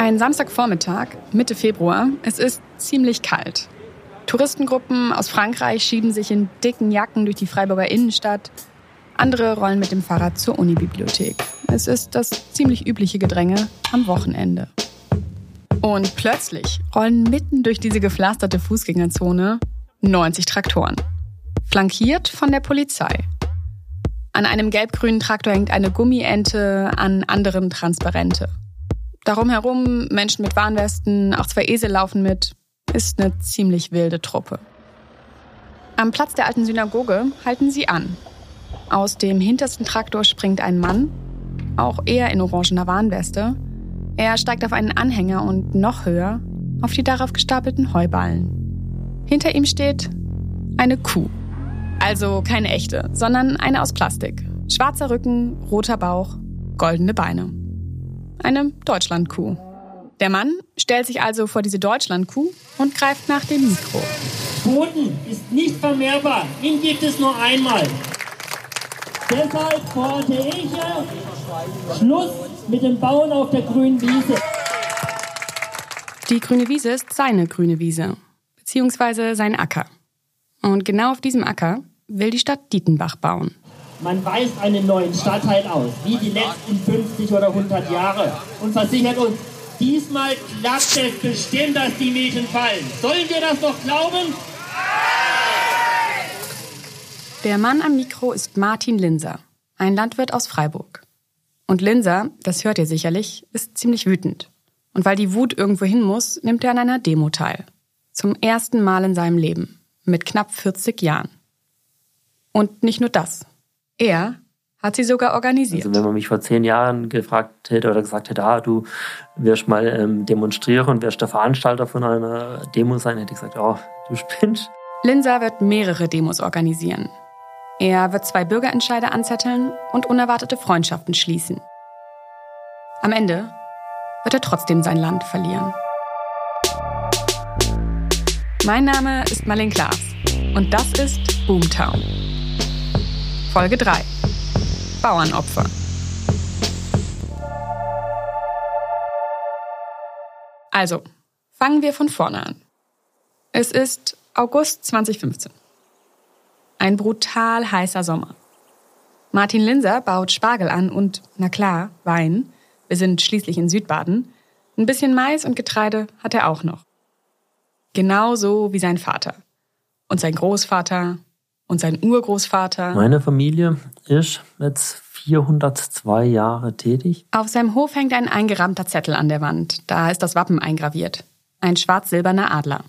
Ein Samstagvormittag, Mitte Februar. Es ist ziemlich kalt. Touristengruppen aus Frankreich schieben sich in dicken Jacken durch die Freiburger Innenstadt. Andere rollen mit dem Fahrrad zur Unibibliothek. Es ist das ziemlich übliche Gedränge am Wochenende. Und plötzlich rollen mitten durch diese gepflasterte Fußgängerzone 90 Traktoren. Flankiert von der Polizei. An einem gelb-grünen Traktor hängt eine Gummiente, an anderen Transparente. Darum herum Menschen mit Warnwesten, auch zwei Esel laufen mit. Ist eine ziemlich wilde Truppe. Am Platz der alten Synagoge halten sie an. Aus dem hintersten Traktor springt ein Mann, auch er in orangener Warnweste. Er steigt auf einen Anhänger und noch höher auf die darauf gestapelten Heuballen. Hinter ihm steht eine Kuh. Also keine echte, sondern eine aus Plastik. Schwarzer Rücken, roter Bauch, goldene Beine eine Deutschlandkuh. Der Mann stellt sich also vor diese Deutschlandkuh und greift nach dem Mikro. Boden ist nicht vermehrbar. Ihn gibt es nur einmal. Deshalb fordere ich Schluss mit dem Bauen auf der grünen Wiese. Die grüne Wiese ist seine grüne Wiese, beziehungsweise sein Acker. Und genau auf diesem Acker will die Stadt Dietenbach bauen. Man weist einen neuen Stadtteil aus, wie die letzten 50 oder 100 Jahre, und versichert uns, diesmal klappt es bestimmt, dass die Mieten fallen. Sollen wir das doch glauben? Der Mann am Mikro ist Martin Linser, ein Landwirt aus Freiburg. Und Linser, das hört ihr sicherlich, ist ziemlich wütend. Und weil die Wut irgendwo hin muss, nimmt er an einer Demo teil. Zum ersten Mal in seinem Leben. Mit knapp 40 Jahren. Und nicht nur das. Er hat sie sogar organisiert. Also wenn man mich vor zehn Jahren gefragt hätte oder gesagt hätte, ah, du wirst mal ähm, demonstrieren und wirst der Veranstalter von einer Demo sein, hätte ich gesagt, oh, du spinnst. Linsa wird mehrere Demos organisieren. Er wird zwei Bürgerentscheide anzetteln und unerwartete Freundschaften schließen. Am Ende wird er trotzdem sein Land verlieren. Mein Name ist Marlene Klaas und das ist Boomtown. Folge 3. Bauernopfer. Also, fangen wir von vorne an. Es ist August 2015. Ein brutal heißer Sommer. Martin Linser baut Spargel an und, na klar, Wein. Wir sind schließlich in Südbaden. Ein bisschen Mais und Getreide hat er auch noch. Genauso wie sein Vater. Und sein Großvater und sein Urgroßvater. Meine Familie ist jetzt 402 Jahre tätig. Auf seinem Hof hängt ein eingerahmter Zettel an der Wand. Da ist das Wappen eingraviert. Ein schwarz-silberner Adler.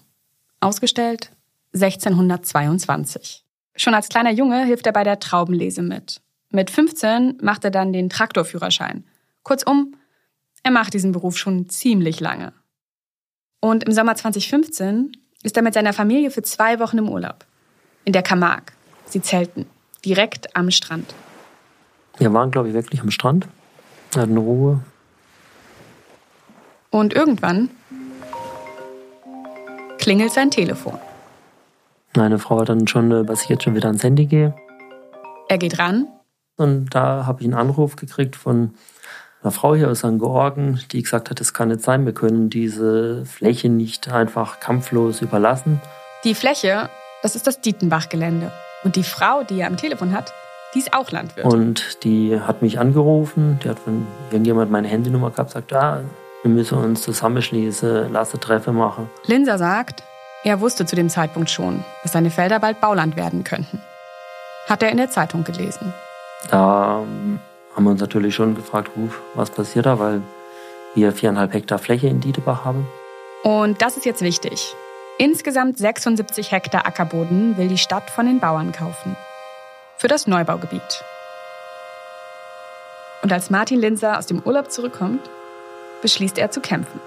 Ausgestellt 1622. Schon als kleiner Junge hilft er bei der Traubenlese mit. Mit 15 macht er dann den Traktorführerschein. Kurzum, er macht diesen Beruf schon ziemlich lange. Und im Sommer 2015 ist er mit seiner Familie für zwei Wochen im Urlaub in der Camargue. Sie zelten direkt am Strand. Wir waren, glaube ich, wirklich am Strand, hatten Ruhe. Und irgendwann klingelt sein Telefon. Meine Frau hat dann schon, äh, was ich jetzt schon wieder ans Handy gehe. Er geht ran. Und da habe ich einen Anruf gekriegt von einer Frau hier aus St. Georgen, die gesagt hat, es kann nicht sein, wir können diese Fläche nicht einfach kampflos überlassen. Die Fläche das ist das Dietenbach-Gelände. Und die Frau, die er am Telefon hat, die ist auch Landwirt. Und die hat mich angerufen, die hat von irgendjemand meine Handynummer gehabt, sagt, ah, wir müssen uns zusammenschließen, lasse Treffe machen. Linser sagt, er wusste zu dem Zeitpunkt schon, dass seine Felder bald Bauland werden könnten. Hat er in der Zeitung gelesen. Da haben wir uns natürlich schon gefragt, was passiert da, weil wir viereinhalb Hektar Fläche in Dietebach haben. Und das ist jetzt wichtig. Insgesamt 76 Hektar Ackerboden will die Stadt von den Bauern kaufen. Für das Neubaugebiet. Und als Martin Linser aus dem Urlaub zurückkommt, beschließt er zu kämpfen.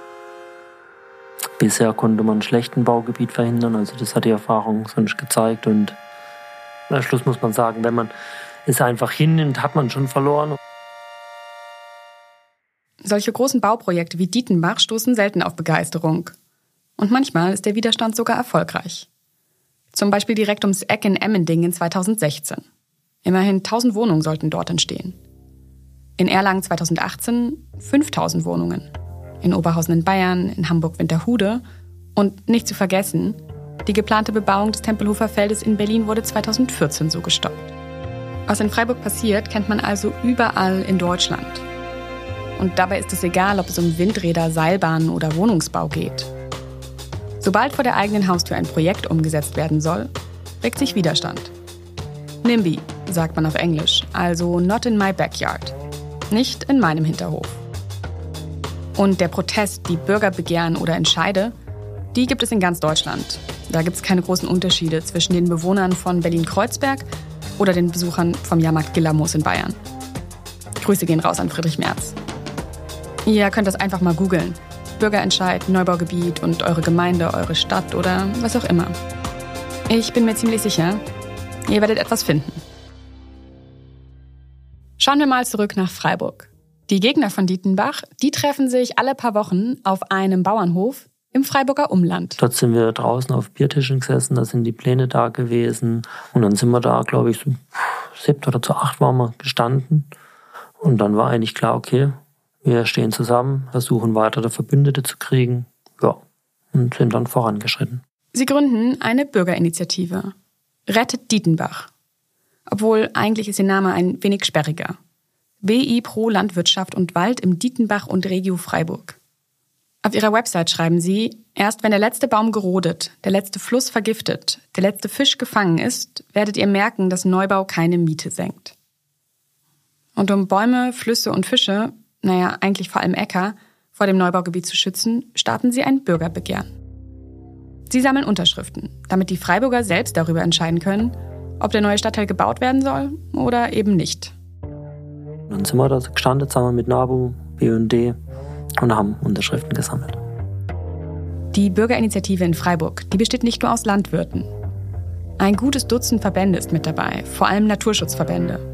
Bisher konnte man schlecht ein Baugebiet verhindern, also das hat die Erfahrung sonst gezeigt. Und am Schluss muss man sagen, wenn man es einfach hinnimmt, hat man schon verloren. Solche großen Bauprojekte wie Dietenbach stoßen selten auf Begeisterung. Und manchmal ist der Widerstand sogar erfolgreich. Zum Beispiel direkt ums Eck in Emmendingen 2016. Immerhin 1000 Wohnungen sollten dort entstehen. In Erlangen 2018 5000 Wohnungen. in Oberhausen in Bayern, in Hamburg-Winterhude und nicht zu vergessen, die geplante Bebauung des Tempelhofer Feldes in Berlin wurde 2014 so gestoppt. Was in Freiburg passiert, kennt man also überall in Deutschland. Und dabei ist es egal, ob es um Windräder, Seilbahnen oder Wohnungsbau geht. Sobald vor der eigenen Haustür ein Projekt umgesetzt werden soll, regt sich Widerstand. NIMBY, sagt man auf Englisch, also not in my backyard. Nicht in meinem Hinterhof. Und der Protest, die Bürgerbegehren oder Entscheide, die gibt es in ganz Deutschland. Da gibt es keine großen Unterschiede zwischen den Bewohnern von Berlin-Kreuzberg oder den Besuchern vom Jahrmarkt Gillermoos in Bayern. Grüße gehen raus an Friedrich Merz. Ihr könnt das einfach mal googeln. Bürgerentscheid, Neubaugebiet und eure Gemeinde, eure Stadt oder was auch immer. Ich bin mir ziemlich sicher, ihr werdet etwas finden. Schauen wir mal zurück nach Freiburg. Die Gegner von Dietenbach, die treffen sich alle paar Wochen auf einem Bauernhof im Freiburger Umland. Dort sind wir draußen auf Biertischen gesessen, da sind die Pläne da gewesen. Und dann sind wir da, glaube ich, so sieben oder zu acht waren wir gestanden. Und dann war eigentlich klar, okay, wir stehen zusammen, versuchen weitere Verbündete zu kriegen. Ja, und sind dann vorangeschritten. Sie gründen eine Bürgerinitiative. Rettet Dietenbach. Obwohl eigentlich ist ihr Name ein wenig sperriger. BI Pro Landwirtschaft und Wald im Dietenbach und Regio Freiburg. Auf ihrer Website schreiben sie, erst wenn der letzte Baum gerodet, der letzte Fluss vergiftet, der letzte Fisch gefangen ist, werdet ihr merken, dass Neubau keine Miete senkt. Und um Bäume, Flüsse und Fische, naja, eigentlich vor allem Äcker, vor dem Neubaugebiet zu schützen, starten sie ein Bürgerbegehren. Sie sammeln Unterschriften, damit die Freiburger selbst darüber entscheiden können, ob der neue Stadtteil gebaut werden soll oder eben nicht. Dann sind wir da gestanden zusammen mit NABU, BUND und haben Unterschriften gesammelt. Die Bürgerinitiative in Freiburg, die besteht nicht nur aus Landwirten. Ein gutes Dutzend Verbände ist mit dabei, vor allem Naturschutzverbände.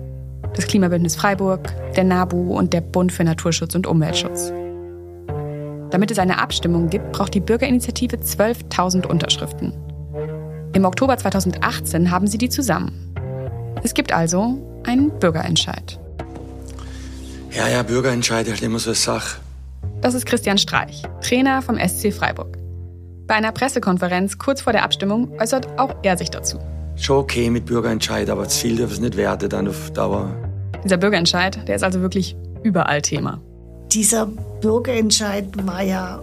Das Klimabündnis Freiburg, der NABU und der Bund für Naturschutz und Umweltschutz. Damit es eine Abstimmung gibt, braucht die Bürgerinitiative 12.000 Unterschriften. Im Oktober 2018 haben sie die zusammen. Es gibt also einen Bürgerentscheid. Ja, ja, Bürgerentscheid ist immer so eine Sache. Das ist Christian Streich, Trainer vom SC Freiburg. Bei einer Pressekonferenz kurz vor der Abstimmung äußert auch er sich dazu. Schon okay mit Bürgerentscheid, aber zu viel dürfen es nicht werden dann auf Dauer. Dieser Bürgerentscheid, der ist also wirklich überall Thema. Dieser Bürgerentscheid war ja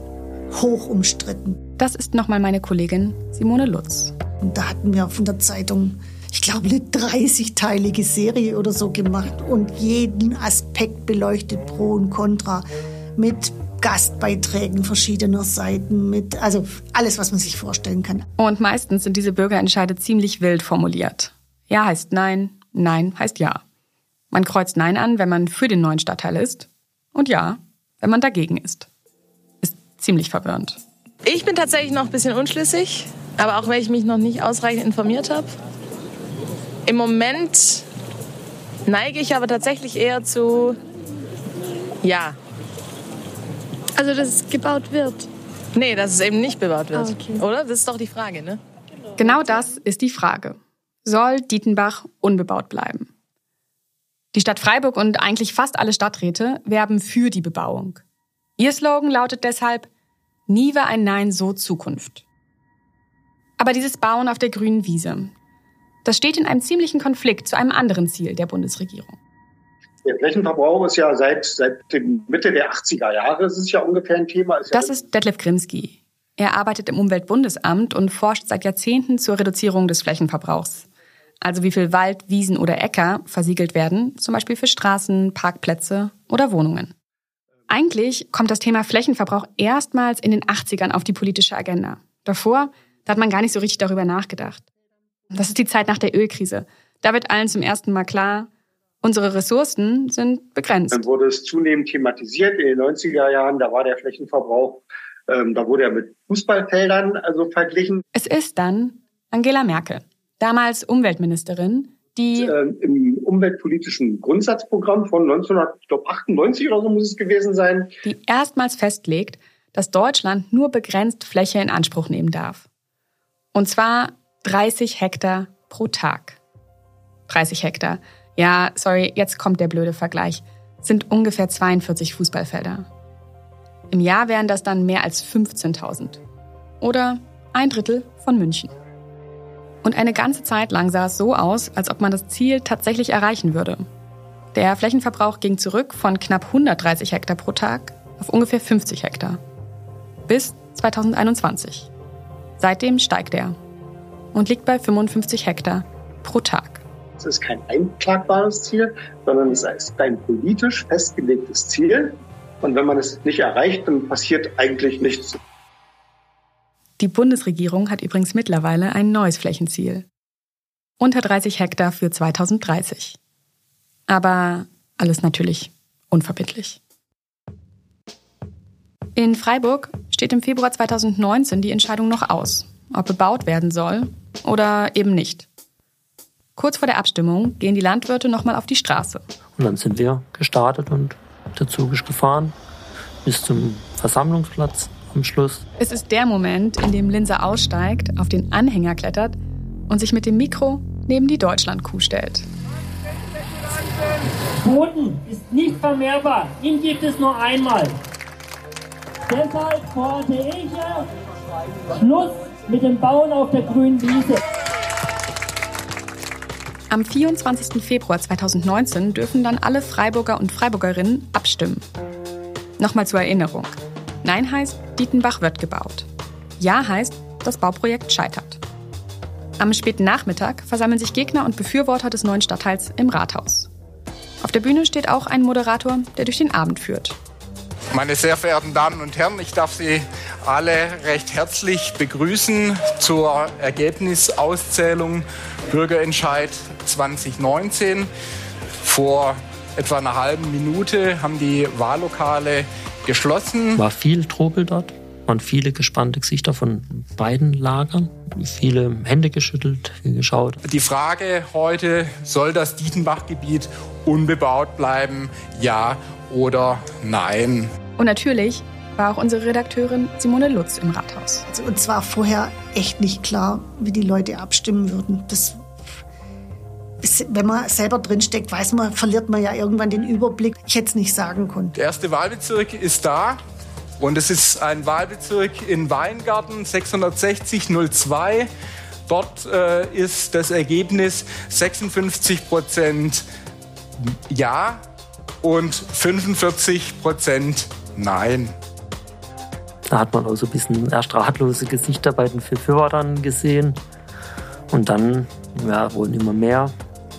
hoch umstritten. Das ist nochmal meine Kollegin Simone Lutz. Und da hatten wir von der Zeitung, ich glaube, eine 30-teilige Serie oder so gemacht und jeden Aspekt beleuchtet, pro und contra, mit Gastbeiträgen verschiedener Seiten, mit, also alles, was man sich vorstellen kann. Und meistens sind diese Bürgerentscheide ziemlich wild formuliert. Ja heißt Nein, Nein heißt Ja. Man kreuzt Nein an, wenn man für den neuen Stadtteil ist. Und Ja, wenn man dagegen ist. Ist ziemlich verwirrend. Ich bin tatsächlich noch ein bisschen unschlüssig, aber auch wenn ich mich noch nicht ausreichend informiert habe. Im Moment neige ich aber tatsächlich eher zu Ja. Also, dass es gebaut wird. Nee, dass es eben nicht bebaut wird. Ah, okay. Oder? Das ist doch die Frage, ne? Genau das ist die Frage. Soll Dietenbach unbebaut bleiben? Die Stadt Freiburg und eigentlich fast alle Stadträte werben für die Bebauung. Ihr Slogan lautet deshalb, nie war ein Nein so Zukunft. Aber dieses Bauen auf der grünen Wiese, das steht in einem ziemlichen Konflikt zu einem anderen Ziel der Bundesregierung. Der Flächenverbrauch ist ja seit, seit Mitte der 80er Jahre, ist ja ungefähr ein Thema. Ist das ja ist Detlef Grinski. Er arbeitet im Umweltbundesamt und forscht seit Jahrzehnten zur Reduzierung des Flächenverbrauchs. Also wie viel Wald, Wiesen oder Äcker versiegelt werden, zum Beispiel für Straßen, Parkplätze oder Wohnungen. Eigentlich kommt das Thema Flächenverbrauch erstmals in den 80ern auf die politische Agenda. Davor, da hat man gar nicht so richtig darüber nachgedacht. Das ist die Zeit nach der Ölkrise. Da wird allen zum ersten Mal klar, unsere Ressourcen sind begrenzt. Dann wurde es zunehmend thematisiert in den 90er Jahren. Da war der Flächenverbrauch, ähm, da wurde er mit Fußballfeldern also verglichen. Es ist dann Angela Merkel, damals Umweltministerin, die Ähm, Im umweltpolitischen Grundsatzprogramm von 1998 oder so muss es gewesen sein. die erstmals festlegt, dass Deutschland nur begrenzt Fläche in Anspruch nehmen darf. Und zwar 30 Hektar pro Tag. 30 Hektar. Ja, sorry, jetzt kommt der blöde Vergleich. Sind ungefähr 42 Fußballfelder. Im Jahr wären das dann mehr als 15.000. Oder ein Drittel von München. Und eine ganze Zeit lang sah es so aus, als ob man das Ziel tatsächlich erreichen würde. Der Flächenverbrauch ging zurück von knapp 130 Hektar pro Tag auf ungefähr 50 Hektar. Bis 2021. Seitdem steigt er und liegt bei 55 Hektar pro Tag. Es ist kein einklagbares Ziel, sondern es ist ein politisch festgelegtes Ziel. Und wenn man es nicht erreicht, dann passiert eigentlich nichts. Die Bundesregierung hat übrigens mittlerweile ein neues Flächenziel. Unter 30 Hektar für 2030. Aber alles natürlich unverbindlich. In Freiburg steht im Februar 2019 die Entscheidung noch aus, ob bebaut werden soll oder eben nicht. Kurz vor der Abstimmung gehen die Landwirte nochmal auf die Straße. Und dann sind wir gestartet und der Zug ist gefahren bis zum Versammlungsplatz am Schluss. Es ist der Moment, in dem Linse aussteigt, auf den Anhänger klettert und sich mit dem Mikro neben die Deutschlandkuh stellt. Boden ist nicht vermehrbar. Ihn gibt es nur einmal. Deshalb fordere ich Schluss mit dem Bauen auf der grünen Wiese. Am 24. Februar 2019 dürfen dann alle Freiburger und Freiburgerinnen abstimmen. Nochmal zur Erinnerung. Nein heißt, Dietenbach wird gebaut. Ja heißt, das Bauprojekt scheitert. Am späten Nachmittag versammeln sich Gegner und Befürworter des neuen Stadtteils im Rathaus. Auf der Bühne steht auch ein Moderator, der durch den Abend führt. Meine sehr verehrten Damen und Herren, ich darf Sie alle recht herzlich begrüßen zur Ergebnisauszählung Bürgerentscheid 2019. Vor etwa einer halben Minute haben die Wahllokale geschlossen. War viel Trubel dort, waren viele gespannte Gesichter von beiden Lagern, viele Hände geschüttelt, viel geschaut. Die Frage heute, soll das Dietenbachgebiet unbebaut bleiben? Ja oder nein? Und natürlich war auch unsere Redakteurin Simone Lutz im Rathaus. Also uns war vorher echt nicht klar, wie die Leute abstimmen würden. Das wenn man selber drinsteckt, weiß man, verliert man ja irgendwann den Überblick. Ich hätte es nicht sagen können. Der erste Wahlbezirk ist da. Und es ist ein Wahlbezirk in Weingarten 66002. Dort äh, ist das Ergebnis 56 Prozent Ja und 45 Prozent Nein. Da hat man auch so ein bisschen erst ratlose Gesichter bei den Befürwortern gesehen. Und dann ja, wurden immer mehr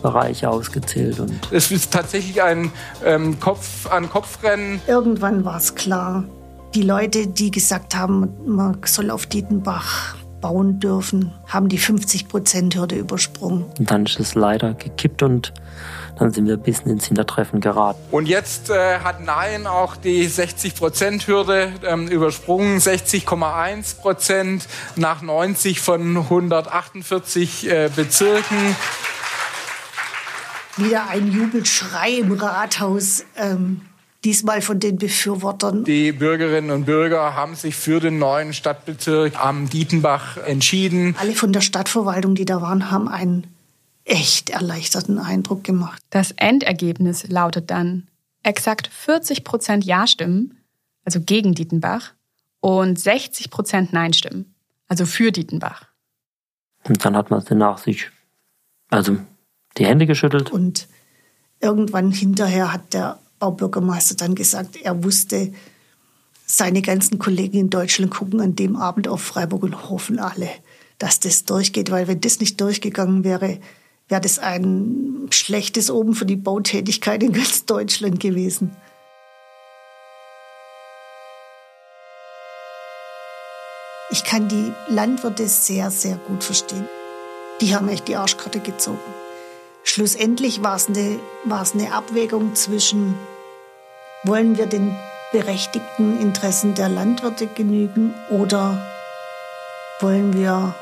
Bereiche ausgezählt. Und es ist tatsächlich ein ähm, Kopf an Kopfrennen. Irgendwann war es klar. Die Leute, die gesagt haben, man soll auf Dietenbach bauen dürfen, haben die 50-Prozent-Hürde übersprungen. Und dann ist es leider gekippt und dann sind wir ein bisschen ins Hintertreffen geraten. Und jetzt äh, hat Nein auch die 60-Prozent-Hürde ähm, übersprungen, 60,1 Prozent nach 90 von 148 äh, Bezirken. Wieder ein Jubelschrei im Rathaus. Ähm diesmal von den Befürwortern. Die Bürgerinnen und Bürger haben sich für den neuen Stadtbezirk am Dietenbach entschieden. Alle von der Stadtverwaltung, die da waren, haben einen echt erleichterten Eindruck gemacht. Das Endergebnis lautet dann exakt 40 Prozent Ja-Stimmen, also gegen Dietenbach, und 60 Prozent Nein-Stimmen, also für Dietenbach. Und dann hat man danach sich, also die Hände geschüttelt. Und irgendwann hinterher hat der Baubürgermeister dann gesagt, er wusste, seine ganzen Kollegen in Deutschland gucken an dem Abend auf Freiburg und hoffen alle, dass das durchgeht, weil wenn das nicht durchgegangen wäre, wäre das ein schlechtes Oben für die Bautätigkeit in ganz Deutschland gewesen. Ich kann die Landwirte sehr, sehr gut verstehen. Die haben echt die Arschkarte gezogen. Schlussendlich war es eine, war es eine Abwägung zwischen, wollen wir den berechtigten Interessen der Landwirte genügen oder wollen wir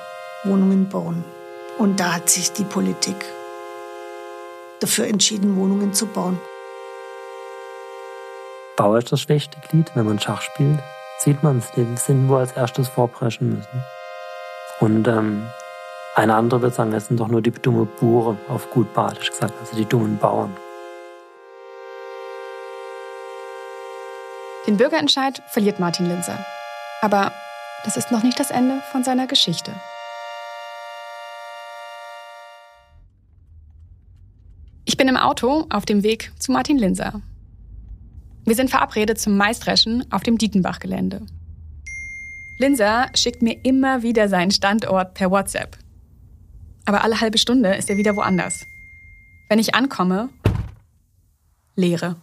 Wohnungen bauen? Und da hat sich die Politik dafür entschieden, Wohnungen zu bauen. Bauer ist das schlechte Glied, wenn man Schach spielt. Sieht man es, die sind wo als erstes vorpreschen müssen. Und ähm, eine andere wird sagen, es sind doch nur die dumme Bure, auf gut badisch gesagt, also die dummen Bauern. Den Bürgerentscheid verliert Martin Linser. Aber das ist noch nicht das Ende von seiner Geschichte. Ich bin im Auto auf dem Weg zu Martin Linser. Wir sind verabredet zum Maisdreschen auf dem Dietenbach-Gelände. Linser schickt mir immer wieder seinen Standort per WhatsApp. Aber alle halbe Stunde ist er wieder woanders. Wenn ich ankomme, Leere.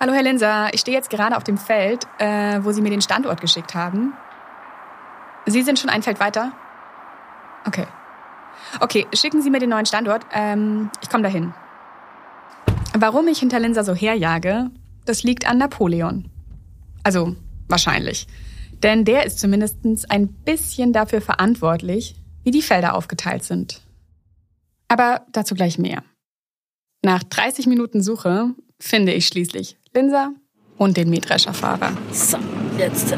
Hallo Herr Linser, ich stehe jetzt gerade auf dem Feld, äh, wo Sie mir den Standort geschickt haben. Sie sind schon ein Feld weiter? Okay. Okay, schicken Sie mir den neuen Standort. Ähm, ich komme dahin. Warum ich hinter Linser so herjage, das liegt an Napoleon. Also wahrscheinlich. Denn der ist zumindest ein bisschen dafür verantwortlich, wie die Felder aufgeteilt sind. Aber dazu gleich mehr. Nach 30 Minuten Suche finde ich schließlich Linser und den Mähdrescherfahrer. So, jetzt.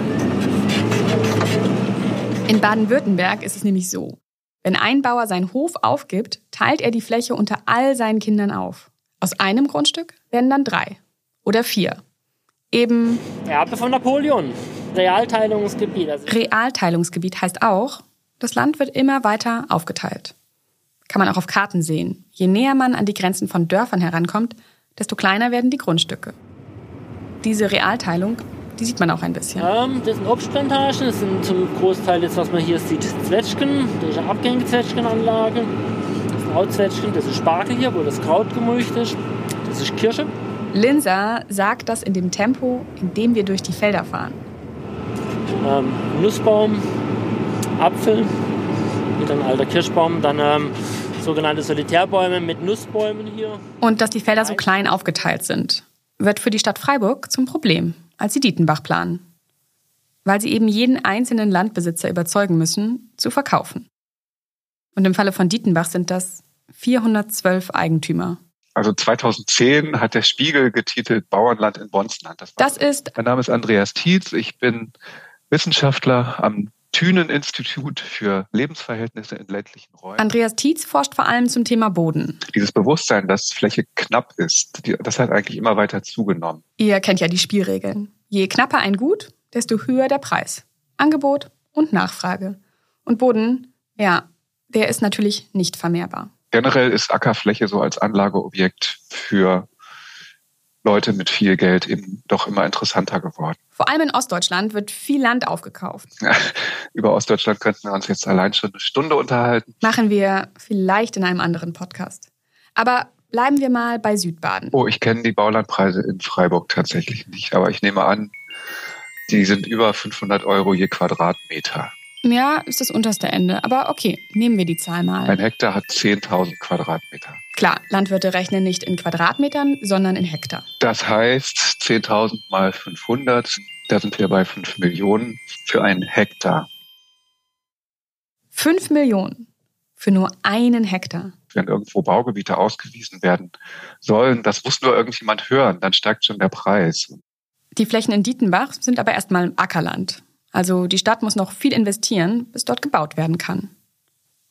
In Baden-Württemberg ist es nämlich so. Wenn ein Bauer seinen Hof aufgibt, teilt er die Fläche unter all seinen Kindern auf. Aus einem Grundstück werden dann drei oder vier. Eben. Erbe von Napoleon. Realteilungsgebiet. Also Realteilungsgebiet heißt auch, das Land wird immer weiter aufgeteilt. Kann man auch auf Karten sehen. Je näher man an die Grenzen von Dörfern herankommt, desto kleiner werden die Grundstücke. Diese Realteilung, die sieht man auch ein bisschen. Ähm, das sind Obstplantagen, das sind zum Großteil jetzt, was man hier sieht, Zwetschgen. Das ist eine abgängige Zwetschgenanlage. Das sind Rautzwetschgen, das ist Spargel hier, wo das Kraut gemulcht ist. Das ist Kirsche. Linsa sagt das in dem Tempo, in dem wir durch die Felder fahren. Ähm, Nussbaum, Apfel, wieder ein alter Kirschbaum, dann ähm, sogenannte Solitärbäume mit Nussbäumen hier. Und dass die Felder so klein aufgeteilt sind, wird für die Stadt Freiburg zum Problem, als sie Dietenbach planen. Weil sie eben jeden einzelnen Landbesitzer überzeugen müssen, zu verkaufen. Und im Falle von Dietenbach sind das 412 Eigentümer. Also 2010 hat der Spiegel getitelt Bauernland in Bonsland. Das, das ist. Mein Name ist Andreas Tietz. Ich bin Wissenschaftler am Thünen-Institut für Lebensverhältnisse in ländlichen Räumen. Andreas Tietz forscht vor allem zum Thema Boden. Dieses Bewusstsein, dass Fläche knapp ist, das hat eigentlich immer weiter zugenommen. Ihr kennt ja die Spielregeln. Je knapper ein Gut, desto höher der Preis. Angebot und Nachfrage. Und Boden, ja, der ist natürlich nicht vermehrbar. Generell ist Ackerfläche so als Anlageobjekt für Leute mit viel Geld eben doch immer interessanter geworden. Vor allem in Ostdeutschland wird viel Land aufgekauft. Über Ostdeutschland könnten wir uns jetzt allein schon eine Stunde unterhalten. Machen wir vielleicht in einem anderen Podcast. Aber bleiben wir mal bei Südbaden. Oh, ich kenne die Baulandpreise in Freiburg tatsächlich nicht, aber ich nehme an, die sind über 500 Euro je Quadratmeter. Ja, ist das unterste Ende. Aber okay, nehmen wir die Zahl mal. Ein Hektar hat 10.000 Quadratmeter. Klar, Landwirte rechnen nicht in Quadratmetern, sondern in Hektar. Das heißt 10.000 mal 500, da sind wir bei 5 Millionen für einen Hektar. 5 Millionen für nur einen Hektar. Wenn irgendwo Baugebiete ausgewiesen werden sollen, das muss nur irgendjemand hören, dann steigt schon der Preis. Die Flächen in Dietenbach sind aber erstmal Ackerland. Also die Stadt muss noch viel investieren, bis dort gebaut werden kann.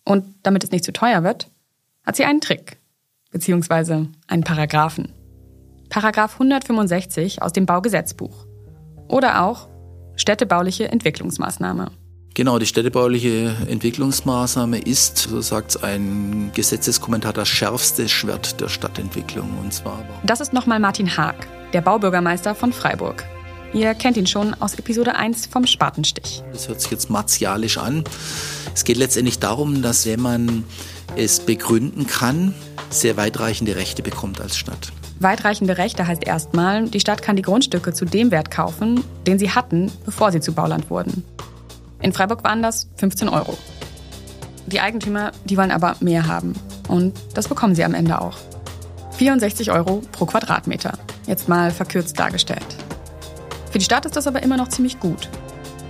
Und damit es nicht zu teuer wird, hat sie einen Trick, beziehungsweise einen Paragraphen. Paragraph 165 aus dem Baugesetzbuch. Oder auch städtebauliche Entwicklungsmaßnahme. Genau, die städtebauliche Entwicklungsmaßnahme ist, so sagt es ein Gesetzeskommentar, das schärfste Schwert der Stadtentwicklung. Und zwar das ist nochmal Martin Haag, der Baubürgermeister von Freiburg. Ihr kennt ihn schon aus Episode 1 vom Spatenstich. Das hört sich jetzt martialisch an. Es geht letztendlich darum, dass wenn man es begründen kann, sehr weitreichende Rechte bekommt als Stadt. Weitreichende Rechte heißt erstmal, die Stadt kann die Grundstücke zu dem Wert kaufen, den sie hatten, bevor sie zu Bauland wurden. In Freiburg waren das 15 Euro. Die Eigentümer, die wollen aber mehr haben. Und das bekommen sie am Ende auch. 64 Euro pro Quadratmeter. Jetzt mal verkürzt dargestellt. Für die Stadt ist das aber immer noch ziemlich gut.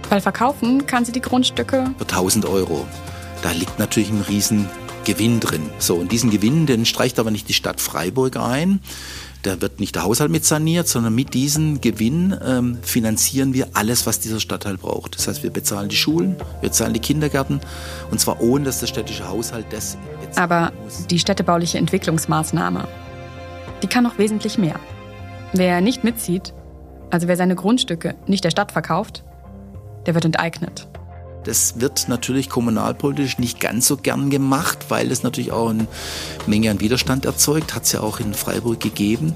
Weil verkaufen kann sie die Grundstücke. Für 1000 Euro. Da liegt natürlich ein Riesengewinn drin. So, und diesen Gewinn, den streicht aber nicht die Stadt Freiburg ein. Da wird nicht der Haushalt mit saniert, sondern mit diesem Gewinn ähm, finanzieren wir alles, was dieser Stadtteil braucht. Das heißt, wir bezahlen die Schulen, wir zahlen die Kindergärten und zwar ohne, dass der städtische Haushalt das. Aber die städtebauliche Entwicklungsmaßnahme, die kann noch wesentlich mehr. Wer nicht mitzieht, also wer seine Grundstücke nicht der Stadt verkauft, der wird enteignet. Das wird natürlich kommunalpolitisch nicht ganz so gern gemacht, weil es natürlich auch eine Menge an Widerstand erzeugt. Hat es ja auch in Freiburg gegeben.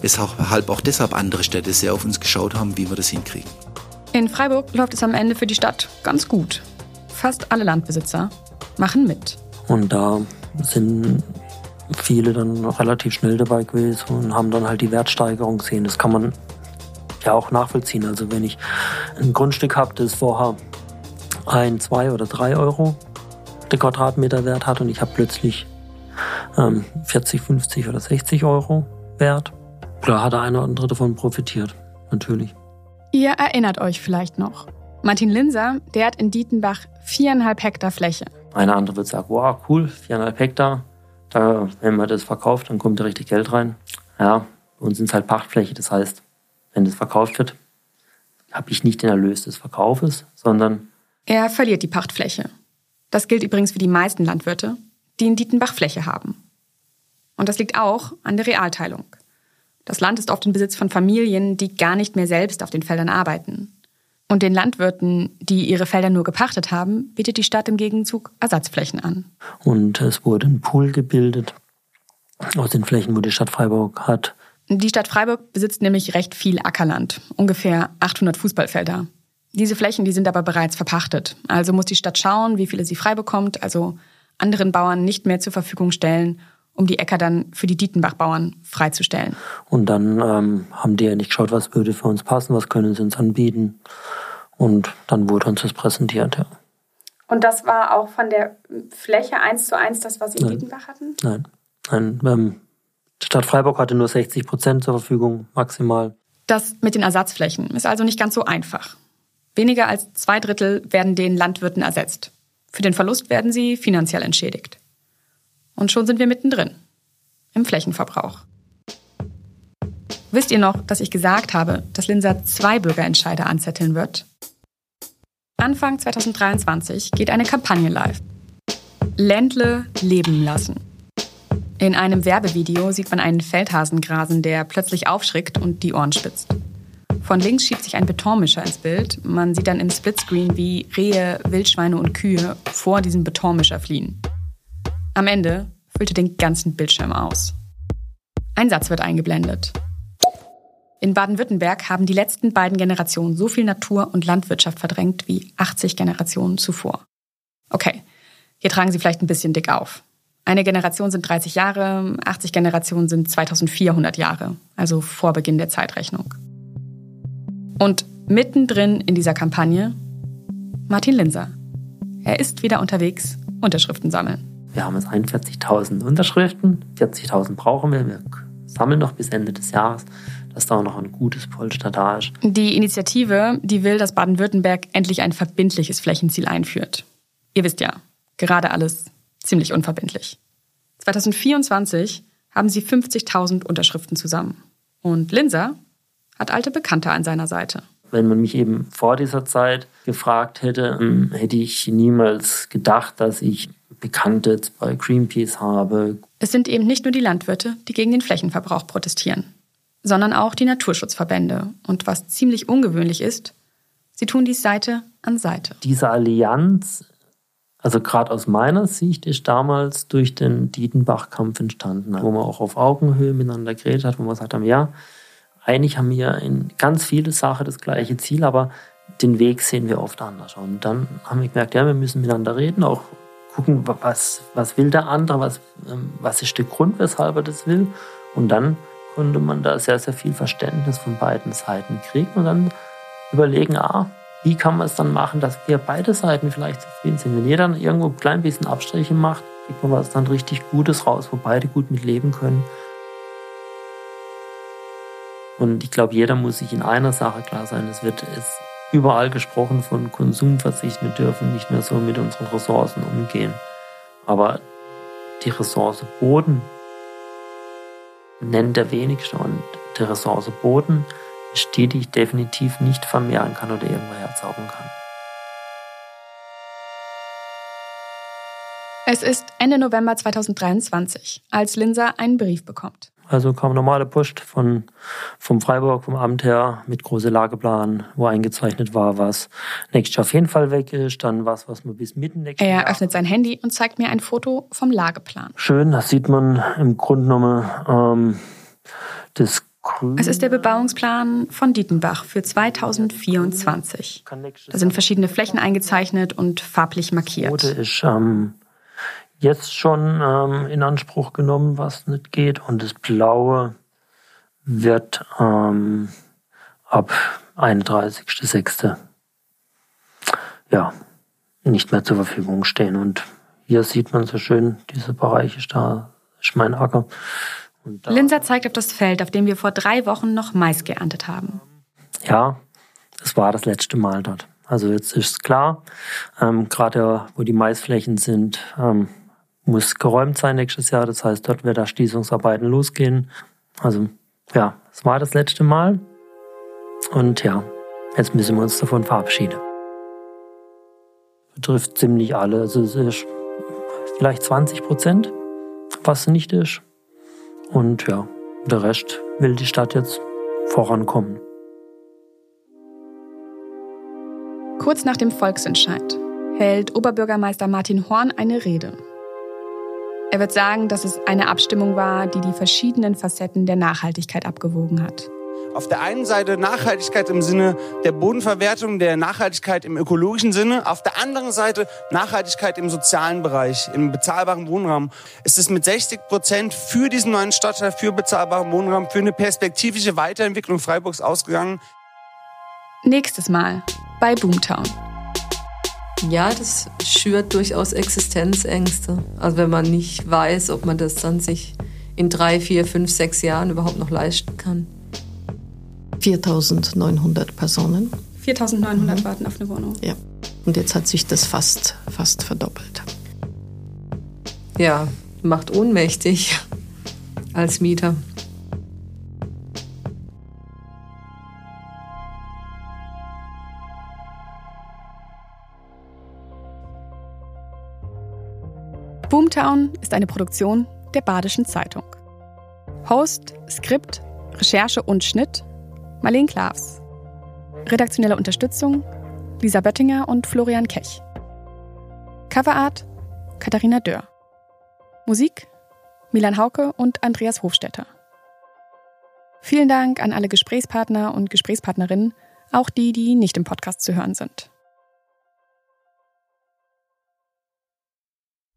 Weshalb auch deshalb andere Städte sehr auf uns geschaut haben, wie wir das hinkriegen. In Freiburg läuft es am Ende für die Stadt ganz gut. Fast alle Landbesitzer machen mit. Und da sind viele dann relativ schnell dabei gewesen und haben dann halt die Wertsteigerung gesehen. Das kann man ja auch nachvollziehen. Also wenn ich ein Grundstück habe, das vorher ein, zwei oder drei Euro der Quadratmeter Wert hat und ich habe plötzlich ähm, 40, 50 oder 60 Euro Wert, da hat der eine oder andere davon profitiert, natürlich. Ihr erinnert euch vielleicht noch. Martin Linser, der hat in Dietenbach viereinhalb Hektar Fläche. Eine andere wird sagen, wow, cool, viereinhalb Hektar. Da, wenn man das verkauft, dann kommt da richtig Geld rein. Ja, bei uns sind es halt Pachtfläche. Das heißt, wenn das verkauft wird, habe ich nicht den Erlös des Verkaufes, sondern er verliert die Pachtfläche. Das gilt übrigens für die meisten Landwirte, die in Dietenbach Fläche haben. Und das liegt auch an der Realteilung. Das Land ist oft in Besitz von Familien, die gar nicht mehr selbst auf den Feldern arbeiten. Und den Landwirten, die ihre Felder nur gepachtet haben, bietet die Stadt im Gegenzug Ersatzflächen an. Und es wurde ein Pool gebildet aus den Flächen, wo die Stadt Freiburg hat. Die Stadt Freiburg besitzt nämlich recht viel Ackerland, ungefähr 800 Fußballfelder. Diese Flächen, die sind aber bereits verpachtet. Also muss die Stadt schauen, wie viele sie frei bekommt, also anderen Bauern nicht mehr zur Verfügung stellen um die Äcker dann für die Dietenbach-Bauern freizustellen. Und dann ähm, haben die ja nicht geschaut, was würde für uns passen, was können sie uns anbieten. Und dann wurde uns das präsentiert, ja. Und das war auch von der Fläche eins zu eins das, was Sie in. Dietenbach hatten? Nein. Nein. Ähm, Stadt Freiburg hatte nur 60 Prozent zur Verfügung, maximal. Das mit den Ersatzflächen ist also nicht ganz so einfach. Weniger als zwei Drittel werden den Landwirten ersetzt. Für den Verlust werden sie finanziell entschädigt. Und schon sind wir mittendrin. Im Flächenverbrauch. Wisst ihr noch, dass ich gesagt habe, dass Linser zwei Bürgerentscheider anzetteln wird? Anfang 2023 geht eine Kampagne live. Ländle leben lassen. In einem Werbevideo sieht man einen Feldhasen grasen, der plötzlich aufschrickt und die Ohren spitzt. Von links schiebt sich ein Betonmischer ins Bild. Man sieht dann im Splitscreen, wie Rehe, Wildschweine und Kühe vor diesem Betonmischer fliehen. Am Ende füllte den ganzen Bildschirm aus. Ein Satz wird eingeblendet. In Baden-Württemberg haben die letzten beiden Generationen so viel Natur und Landwirtschaft verdrängt wie 80 Generationen zuvor. Okay, hier tragen sie vielleicht ein bisschen dick auf. Eine Generation sind 30 Jahre, 80 Generationen sind 2400 Jahre, also vor Beginn der Zeitrechnung. Und mittendrin in dieser Kampagne Martin Linser. Er ist wieder unterwegs, Unterschriften sammeln. Wir haben jetzt 41.000 Unterschriften, 40.000 brauchen wir. Wir sammeln noch bis Ende des Jahres, dass da auch noch ein gutes Polster da ist. Die Initiative, die will, dass Baden-Württemberg endlich ein verbindliches Flächenziel einführt. Ihr wisst ja, gerade alles ziemlich unverbindlich. 2024 haben sie 50.000 Unterschriften zusammen. Und Linser hat alte Bekannte an seiner Seite. Wenn man mich eben vor dieser Zeit gefragt hätte, hm, hätte ich niemals gedacht, dass ich Bekannte bei Greenpeace habe. Es sind eben nicht nur die Landwirte, die gegen den Flächenverbrauch protestieren, sondern auch die Naturschutzverbände. Und was ziemlich ungewöhnlich ist, sie tun dies Seite an Seite. Diese Allianz, also gerade aus meiner Sicht, ist damals durch den Dietenbach-Kampf entstanden, wo man auch auf Augenhöhe miteinander geredet hat, wo man gesagt haben, ja, eigentlich haben wir in ganz viele Sachen das gleiche Ziel, aber den Weg sehen wir oft anders. Und dann haben wir gemerkt, ja, wir müssen miteinander reden, auch gucken, was, was will der andere, was, ähm, was ist der Grund, weshalb er das will. Und dann konnte man da sehr, sehr viel Verständnis von beiden Seiten kriegen und dann überlegen, ah, wie kann man es dann machen, dass wir beide Seiten vielleicht zufrieden sind. Wenn jeder dann irgendwo ein klein bisschen Abstriche macht, kriegt man was dann richtig Gutes raus, wo beide gut mit leben können. Und ich glaube, jeder muss sich in einer Sache klar sein. Es wird, es überall gesprochen von Konsumverzicht. Wir dürfen nicht mehr so mit unseren Ressourcen umgehen. Aber die Ressource Boden nennt der wenigste und die Ressource Boden ich definitiv nicht vermehren kann oder irgendwo herzaubern kann. Es ist Ende November 2023, als Linsa einen Brief bekommt. Also kam normale Post von, vom Freiburg, vom Amt her, mit große Lageplan, wo eingezeichnet war, was nächstes Jahr auf jeden Fall weg ist, dann was, was man bis mitten nächstes Er Jahr. öffnet sein Handy und zeigt mir ein Foto vom Lageplan. Schön, das sieht man im Grunde genommen ähm, das. Es ist der Bebauungsplan von Dietenbach für 2024. Da sind verschiedene Flächen eingezeichnet und farblich markiert. Rote ist ähm, jetzt schon ähm, in Anspruch genommen, was nicht geht. Und das Blaue wird ähm, ab 31.06. ja nicht mehr zur Verfügung stehen. Und hier sieht man so schön, diese Bereiche, da ist mein Acker. Linser zeigt auf das Feld, auf dem wir vor drei Wochen noch Mais geerntet haben. ja, das war das letzte Mal dort. Also jetzt ist klar, ähm, gerade wo die Maisflächen sind, ähm, muss geräumt sein nächstes Jahr. Das heißt, dort wird Erschließungsarbeiten losgehen. Also ja, es war das letzte Mal. Und ja, jetzt müssen wir uns davon verabschieden. Betrifft ziemlich alle. Also es ist vielleicht 20 Prozent, was nicht ist. Und ja, der Rest will die Stadt jetzt vorankommen. Kurz nach dem Volksentscheid hält Oberbürgermeister Martin Horn eine Rede. Er wird sagen, dass es eine Abstimmung war, die die verschiedenen Facetten der Nachhaltigkeit abgewogen hat. Auf der einen Seite Nachhaltigkeit im Sinne der Bodenverwertung, der Nachhaltigkeit im ökologischen Sinne. Auf der anderen Seite Nachhaltigkeit im sozialen Bereich, im bezahlbaren Wohnraum. Es ist mit 60 Prozent für diesen neuen Stadtteil, für bezahlbaren Wohnraum, für eine perspektivische Weiterentwicklung Freiburgs ausgegangen. Nächstes Mal bei Boomtown. Ja, das schürt durchaus Existenzängste. Also wenn man nicht weiß, ob man das dann sich in drei, vier, fünf, sechs Jahren überhaupt noch leisten kann. 4900 Personen. 4900 warten auf eine Wohnung. Ja. Und jetzt hat sich das fast, fast verdoppelt. Ja, macht ohnmächtig als Mieter. Boomtown ist eine Produktion der Badischen Zeitung. Host, Skript, Recherche und Schnitt Marleen Klavs. Redaktionelle Unterstützung Lisa Böttinger und Florian Kech. Coverart Katharina Dörr. Musik Milan Hauke und Andreas Hofstetter. Vielen Dank an alle Gesprächspartner und Gesprächspartnerinnen, auch die, die nicht im Podcast zu hören sind.